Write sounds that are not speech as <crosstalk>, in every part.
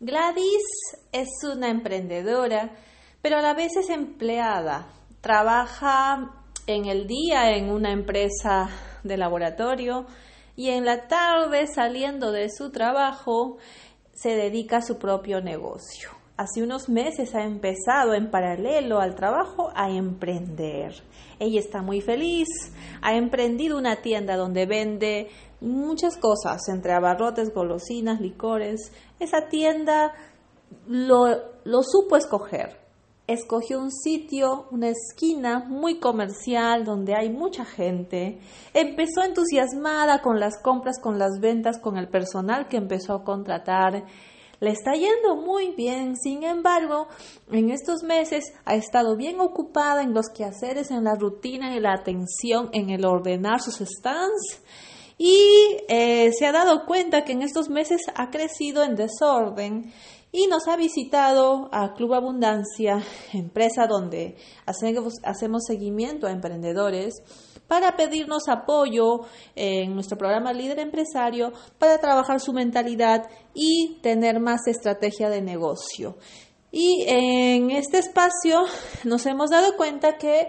Gladys es una emprendedora, pero a la vez es empleada. Trabaja en el día en una empresa de laboratorio y en la tarde saliendo de su trabajo se dedica a su propio negocio. Hace unos meses ha empezado en paralelo al trabajo a emprender. Ella está muy feliz. Ha emprendido una tienda donde vende muchas cosas, entre abarrotes, golosinas, licores. Esa tienda lo, lo supo escoger. Escogió un sitio, una esquina muy comercial donde hay mucha gente. Empezó entusiasmada con las compras, con las ventas, con el personal que empezó a contratar le está yendo muy bien, sin embargo, en estos meses ha estado bien ocupada en los quehaceres, en la rutina y la atención, en el ordenar sus stands. Y eh, se ha dado cuenta que en estos meses ha crecido en desorden y nos ha visitado a Club Abundancia, empresa donde hacemos seguimiento a emprendedores para pedirnos apoyo en nuestro programa Líder Empresario para trabajar su mentalidad y tener más estrategia de negocio. Y en este espacio nos hemos dado cuenta que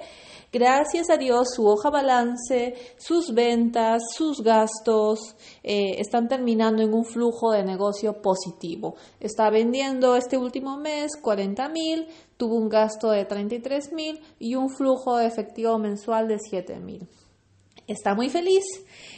Gracias a Dios, su hoja balance, sus ventas, sus gastos eh, están terminando en un flujo de negocio positivo. Está vendiendo este último mes 40 mil, tuvo un gasto de 33 mil y un flujo de efectivo mensual de 7 mil está muy feliz.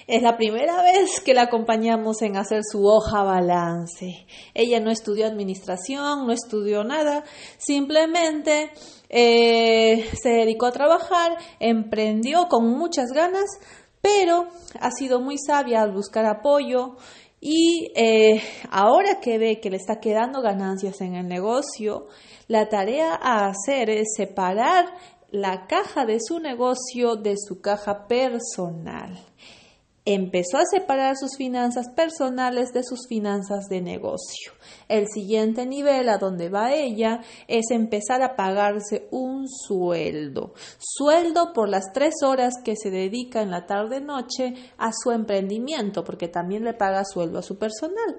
Es la primera vez que la acompañamos en hacer su hoja balance. Ella no estudió administración, no estudió nada, simplemente eh, se dedicó a trabajar, emprendió con muchas ganas, pero ha sido muy sabia al buscar apoyo y eh, ahora que ve que le está quedando ganancias en el negocio, la tarea a hacer es separar la caja de su negocio de su caja personal. Empezó a separar sus finanzas personales de sus finanzas de negocio. El siguiente nivel a donde va ella es empezar a pagarse un sueldo. Sueldo por las tres horas que se dedica en la tarde-noche a su emprendimiento, porque también le paga sueldo a su personal.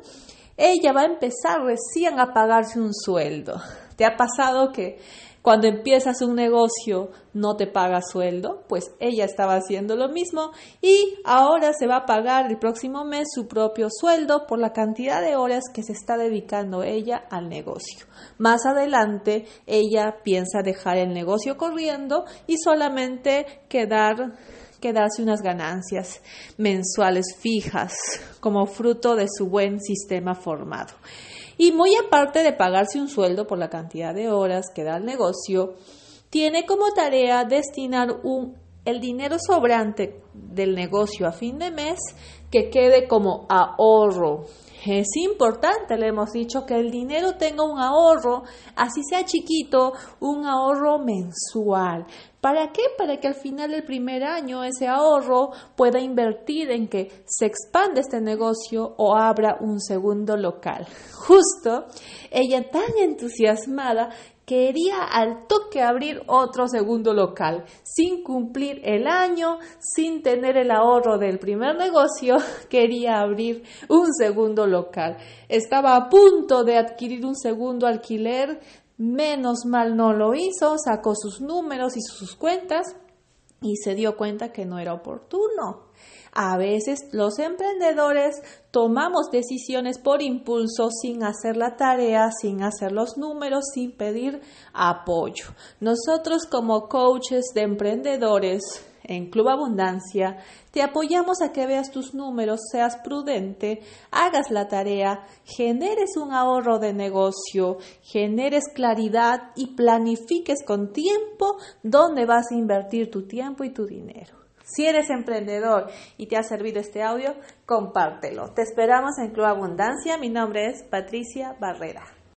Ella va a empezar recién a pagarse un sueldo. ¿Te ha pasado que cuando empiezas un negocio no te paga sueldo, pues ella estaba haciendo lo mismo y ahora se va a pagar el próximo mes su propio sueldo por la cantidad de horas que se está dedicando ella al negocio. Más adelante ella piensa dejar el negocio corriendo y solamente quedar quedarse unas ganancias mensuales fijas como fruto de su buen sistema formado. Y muy aparte de pagarse un sueldo por la cantidad de horas que da el negocio, tiene como tarea destinar un, el dinero sobrante del negocio a fin de mes que quede como ahorro. Es importante, le hemos dicho, que el dinero tenga un ahorro, así sea chiquito, un ahorro mensual. ¿Para qué? Para que al final del primer año ese ahorro pueda invertir en que se expande este negocio o abra un segundo local. <laughs> Justo ella tan entusiasmada quería al toque abrir otro segundo local, sin cumplir el año, sin tener el ahorro del primer negocio, <laughs> quería abrir un segundo local. Estaba a punto de adquirir un segundo alquiler Menos mal no lo hizo, sacó sus números y sus cuentas y se dio cuenta que no era oportuno. A veces los emprendedores tomamos decisiones por impulso sin hacer la tarea, sin hacer los números, sin pedir apoyo. Nosotros como coaches de emprendedores en Club Abundancia, te apoyamos a que veas tus números, seas prudente, hagas la tarea, generes un ahorro de negocio, generes claridad y planifiques con tiempo dónde vas a invertir tu tiempo y tu dinero. Si eres emprendedor y te ha servido este audio, compártelo. Te esperamos en Club Abundancia. Mi nombre es Patricia Barrera.